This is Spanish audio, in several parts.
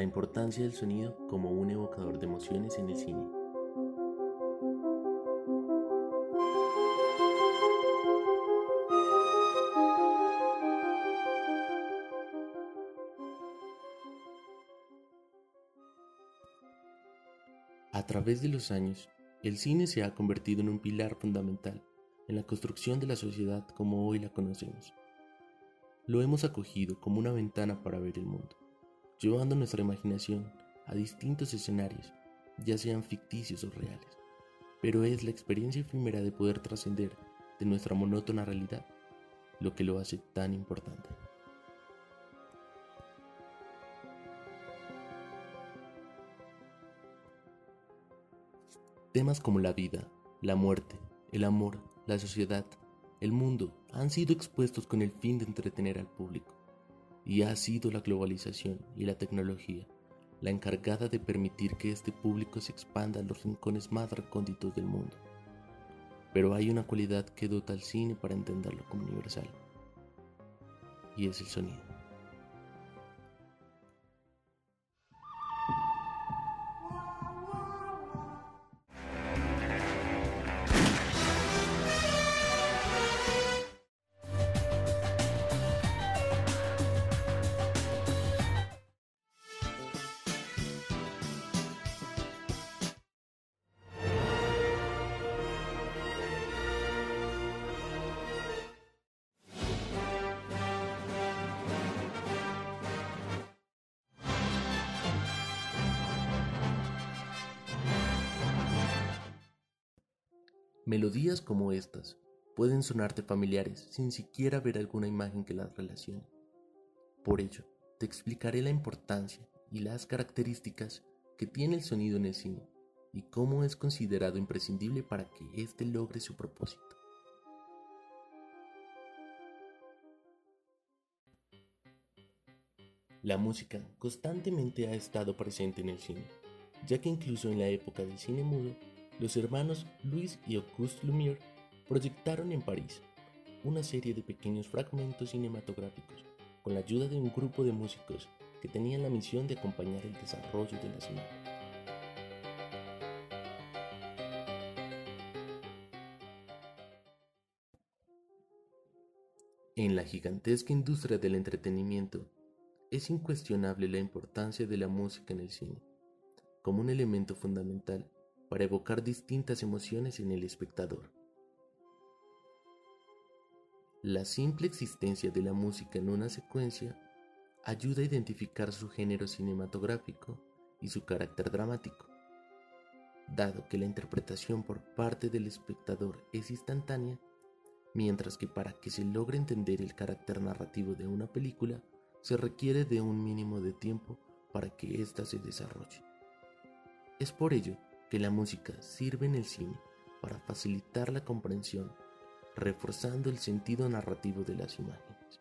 la importancia del sonido como un evocador de emociones en el cine. A través de los años, el cine se ha convertido en un pilar fundamental en la construcción de la sociedad como hoy la conocemos. Lo hemos acogido como una ventana para ver el mundo, llevando nuestra imaginación a distintos escenarios, ya sean ficticios o reales, pero es la experiencia efímera de poder trascender de nuestra monótona realidad lo que lo hace tan importante. Temas como la vida, la muerte, el amor, la sociedad, el mundo han sido expuestos con el fin de entretener al público, y ha sido la globalización y la tecnología la encargada de permitir que este público se expanda a los rincones más recónditos del mundo. Pero hay una cualidad que dota al cine para entenderlo como universal, y es el sonido. Melodías como estas pueden sonarte familiares sin siquiera ver alguna imagen que las relacione. Por ello, te explicaré la importancia y las características que tiene el sonido en el cine y cómo es considerado imprescindible para que éste logre su propósito. La música constantemente ha estado presente en el cine, ya que incluso en la época del cine mudo los hermanos Louis y Auguste Lumière proyectaron en París una serie de pequeños fragmentos cinematográficos con la ayuda de un grupo de músicos que tenían la misión de acompañar el desarrollo de las imágenes. En la gigantesca industria del entretenimiento, es incuestionable la importancia de la música en el cine, como un elemento fundamental para evocar distintas emociones en el espectador. La simple existencia de la música en una secuencia ayuda a identificar su género cinematográfico y su carácter dramático. Dado que la interpretación por parte del espectador es instantánea, mientras que para que se logre entender el carácter narrativo de una película se requiere de un mínimo de tiempo para que ésta se desarrolle. Es por ello que la música sirve en el cine para facilitar la comprensión, reforzando el sentido narrativo de las imágenes.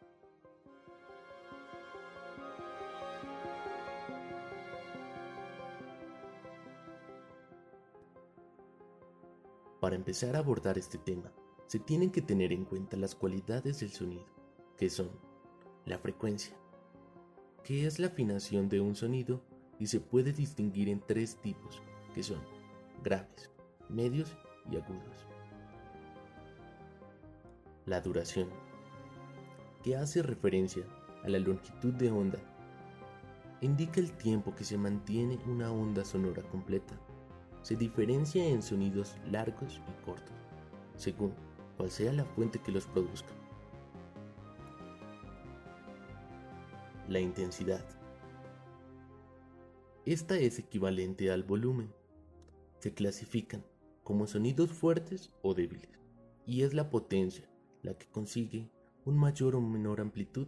Para empezar a abordar este tema, se tienen que tener en cuenta las cualidades del sonido, que son la frecuencia, que es la afinación de un sonido y se puede distinguir en tres tipos, que son graves, medios y agudos. La duración, que hace referencia a la longitud de onda, indica el tiempo que se mantiene una onda sonora completa. Se diferencia en sonidos largos y cortos, según cual sea la fuente que los produzca. La intensidad. Esta es equivalente al volumen se clasifican como sonidos fuertes o débiles, y es la potencia la que consigue un mayor o menor amplitud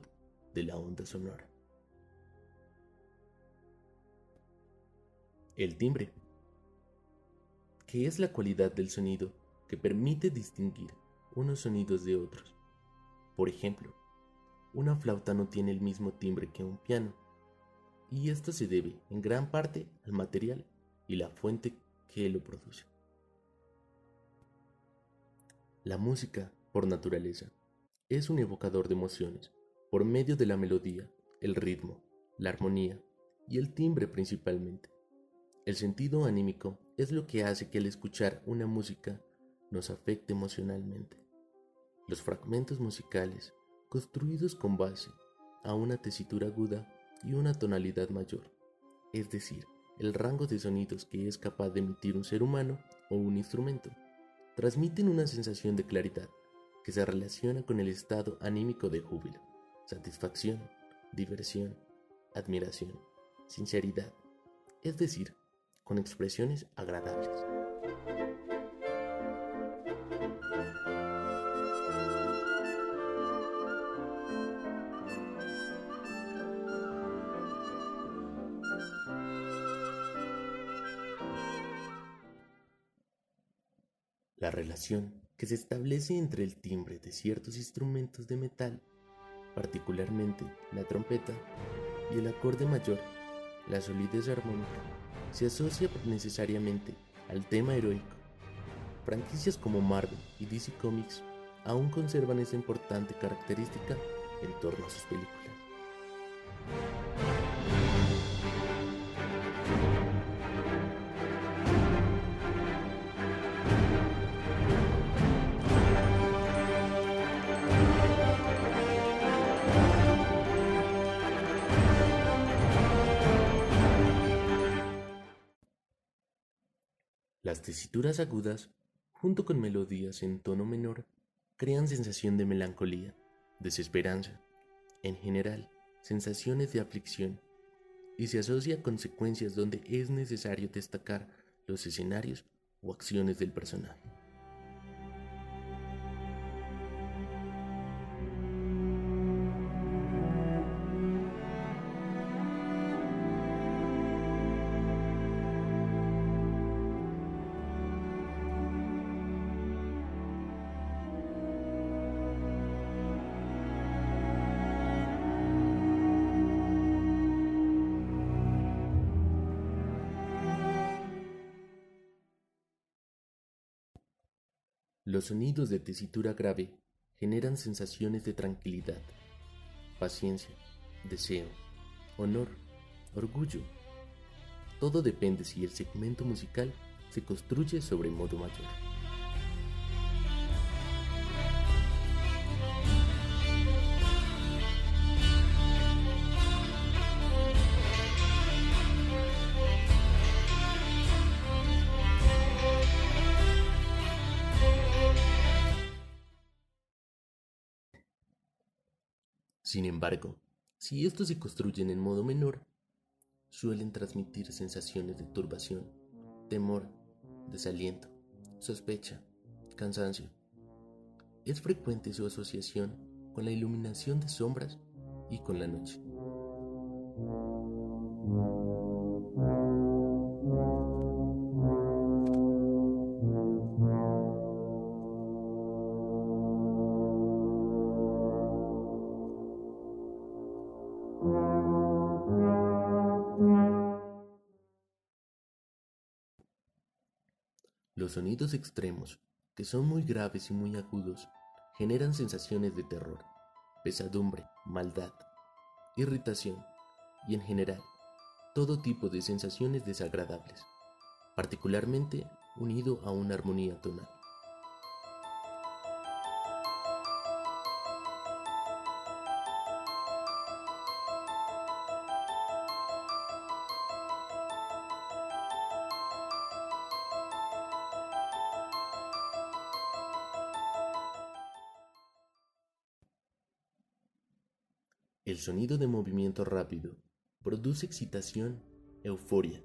de la onda sonora. El timbre, que es la cualidad del sonido que permite distinguir unos sonidos de otros. Por ejemplo, una flauta no tiene el mismo timbre que un piano, y esto se debe en gran parte al material y la fuente que lo produce. La música, por naturaleza, es un evocador de emociones por medio de la melodía, el ritmo, la armonía y el timbre principalmente. El sentido anímico es lo que hace que al escuchar una música nos afecte emocionalmente. Los fragmentos musicales, construidos con base a una tesitura aguda y una tonalidad mayor, es decir, el rango de sonidos que es capaz de emitir un ser humano o un instrumento, transmiten una sensación de claridad que se relaciona con el estado anímico de júbilo, satisfacción, diversión, admiración, sinceridad, es decir, con expresiones agradables. La relación que se establece entre el timbre de ciertos instrumentos de metal, particularmente la trompeta, y el acorde mayor, la solidez armónica, se asocia necesariamente al tema heroico. Franquicias como Marvel y DC Comics aún conservan esa importante característica en torno a sus películas. Las tesituras agudas, junto con melodías en tono menor, crean sensación de melancolía, desesperanza, en general, sensaciones de aflicción, y se asocia a consecuencias donde es necesario destacar los escenarios o acciones del personaje. Los sonidos de tesitura grave generan sensaciones de tranquilidad, paciencia, deseo, honor, orgullo. Todo depende si el segmento musical se construye sobre modo mayor. Sin embargo, si estos se construyen en modo menor, suelen transmitir sensaciones de turbación, temor, desaliento, sospecha, cansancio. Es frecuente su asociación con la iluminación de sombras y con la noche. Los sonidos extremos, que son muy graves y muy agudos, generan sensaciones de terror, pesadumbre, maldad, irritación y en general todo tipo de sensaciones desagradables, particularmente unido a una armonía tonal. El sonido de movimiento rápido produce excitación, euforia,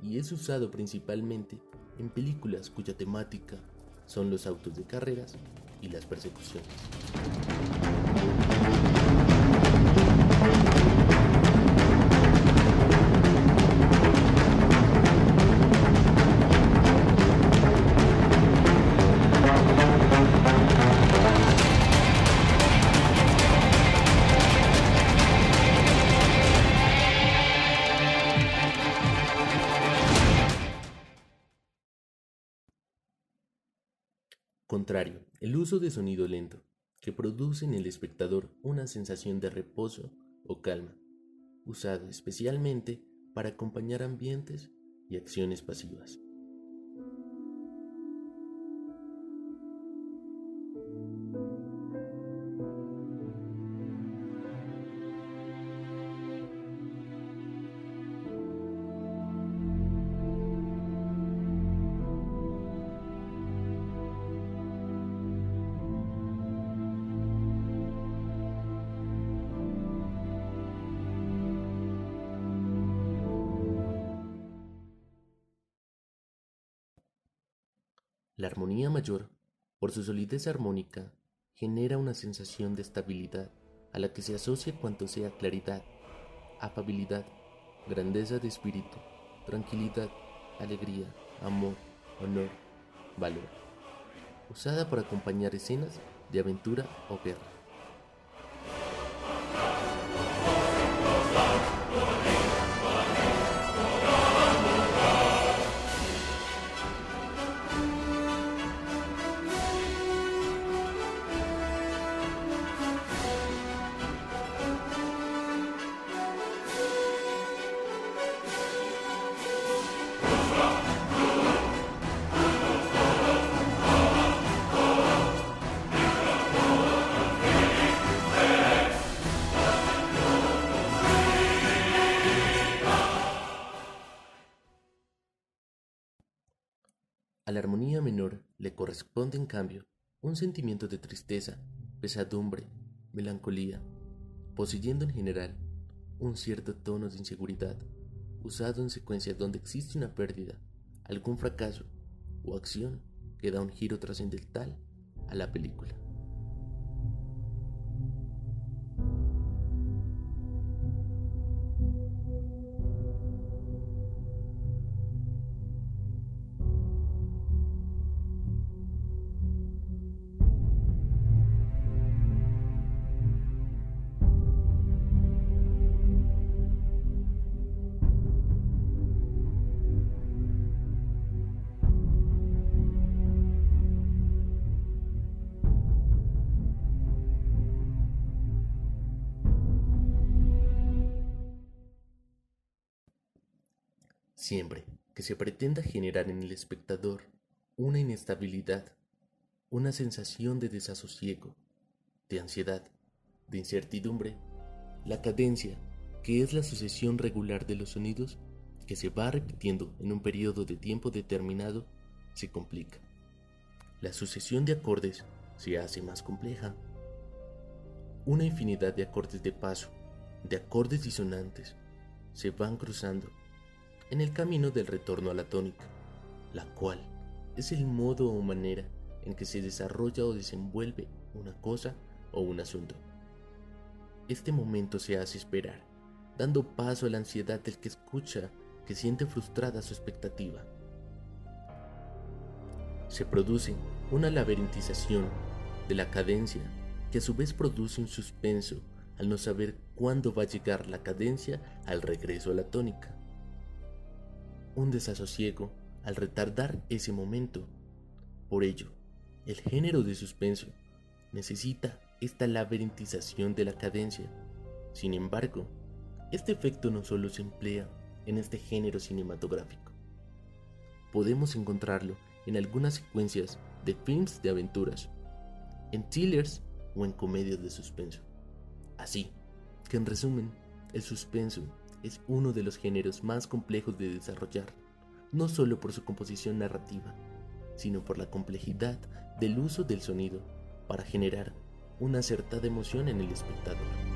y es usado principalmente en películas cuya temática son los autos de carreras y las persecuciones. El uso de sonido lento, que produce en el espectador una sensación de reposo o calma, usado especialmente para acompañar ambientes y acciones pasivas. La armonía mayor, por su solidez armónica, genera una sensación de estabilidad a la que se asocia cuanto sea claridad, afabilidad, grandeza de espíritu, tranquilidad, alegría, amor, honor, valor, usada para acompañar escenas de aventura o guerra. Corresponde en cambio un sentimiento de tristeza, pesadumbre, melancolía, poseyendo en general un cierto tono de inseguridad, usado en secuencias donde existe una pérdida, algún fracaso o acción que da un giro trascendental a la película. Siempre que se pretenda generar en el espectador una inestabilidad, una sensación de desasosiego, de ansiedad, de incertidumbre, la cadencia, que es la sucesión regular de los sonidos que se va repitiendo en un periodo de tiempo determinado, se complica. La sucesión de acordes se hace más compleja. Una infinidad de acordes de paso, de acordes disonantes, se van cruzando en el camino del retorno a la tónica, la cual es el modo o manera en que se desarrolla o desenvuelve una cosa o un asunto. Este momento se hace esperar, dando paso a la ansiedad del que escucha que siente frustrada su expectativa. Se produce una laberintización de la cadencia que a su vez produce un suspenso al no saber cuándo va a llegar la cadencia al regreso a la tónica un desasosiego al retardar ese momento. Por ello, el género de suspenso necesita esta laberintización de la cadencia. Sin embargo, este efecto no solo se emplea en este género cinematográfico. Podemos encontrarlo en algunas secuencias de films de aventuras, en thrillers o en comedias de suspenso. Así que en resumen, el suspenso es uno de los géneros más complejos de desarrollar, no solo por su composición narrativa, sino por la complejidad del uso del sonido para generar una acertada emoción en el espectador.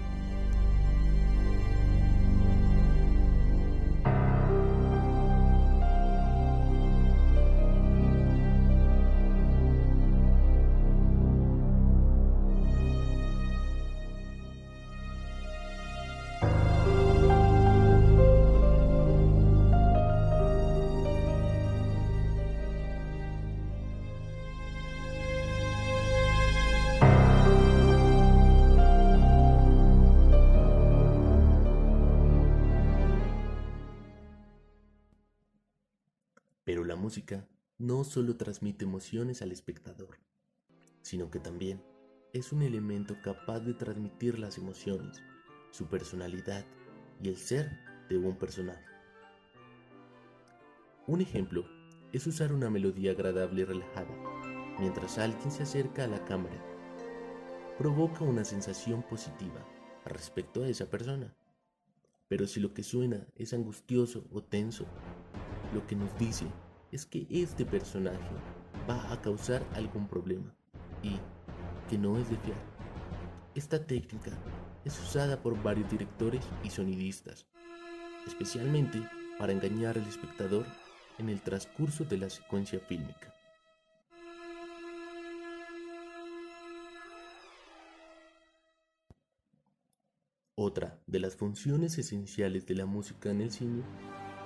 La música no solo transmite emociones al espectador, sino que también es un elemento capaz de transmitir las emociones, su personalidad y el ser de un personaje. Un ejemplo es usar una melodía agradable y relajada mientras alguien se acerca a la cámara. Provoca una sensación positiva respecto a esa persona. Pero si lo que suena es angustioso o tenso, lo que nos dice es que este personaje va a causar algún problema y que no es de fiar. Esta técnica es usada por varios directores y sonidistas, especialmente para engañar al espectador en el transcurso de la secuencia fílmica. Otra de las funciones esenciales de la música en el cine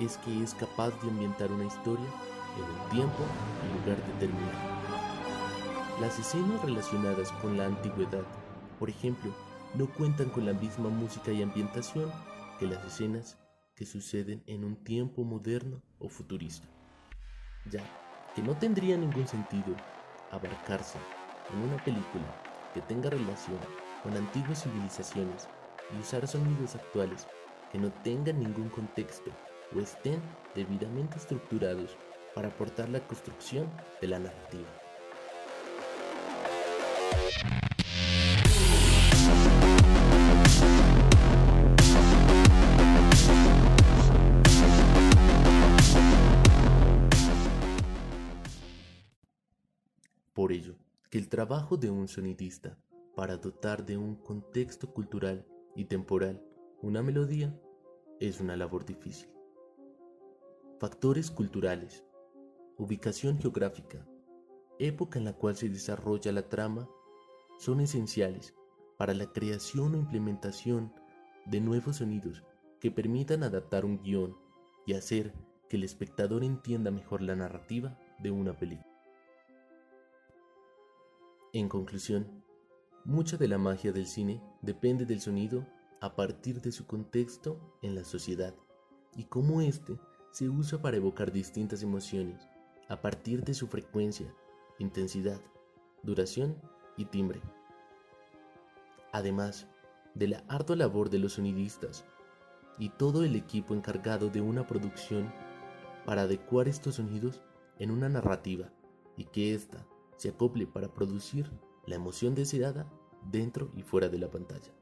es que es capaz de ambientar una historia en un tiempo y lugar determinado. Las escenas relacionadas con la antigüedad, por ejemplo, no cuentan con la misma música y ambientación que las escenas que suceden en un tiempo moderno o futurista, ya que no tendría ningún sentido abarcarse en una película que tenga relación con antiguas civilizaciones y usar sonidos actuales que no tengan ningún contexto o estén debidamente estructurados para aportar la construcción de la narrativa. Por ello, que el trabajo de un sonidista para dotar de un contexto cultural y temporal una melodía es una labor difícil. Factores culturales, ubicación geográfica, época en la cual se desarrolla la trama son esenciales para la creación o implementación de nuevos sonidos que permitan adaptar un guion y hacer que el espectador entienda mejor la narrativa de una película. En conclusión, mucha de la magia del cine depende del sonido a partir de su contexto en la sociedad y cómo éste se usa para evocar distintas emociones a partir de su frecuencia, intensidad, duración y timbre. Además de la ardua labor de los sonidistas y todo el equipo encargado de una producción para adecuar estos sonidos en una narrativa y que ésta se acople para producir la emoción deseada dentro y fuera de la pantalla.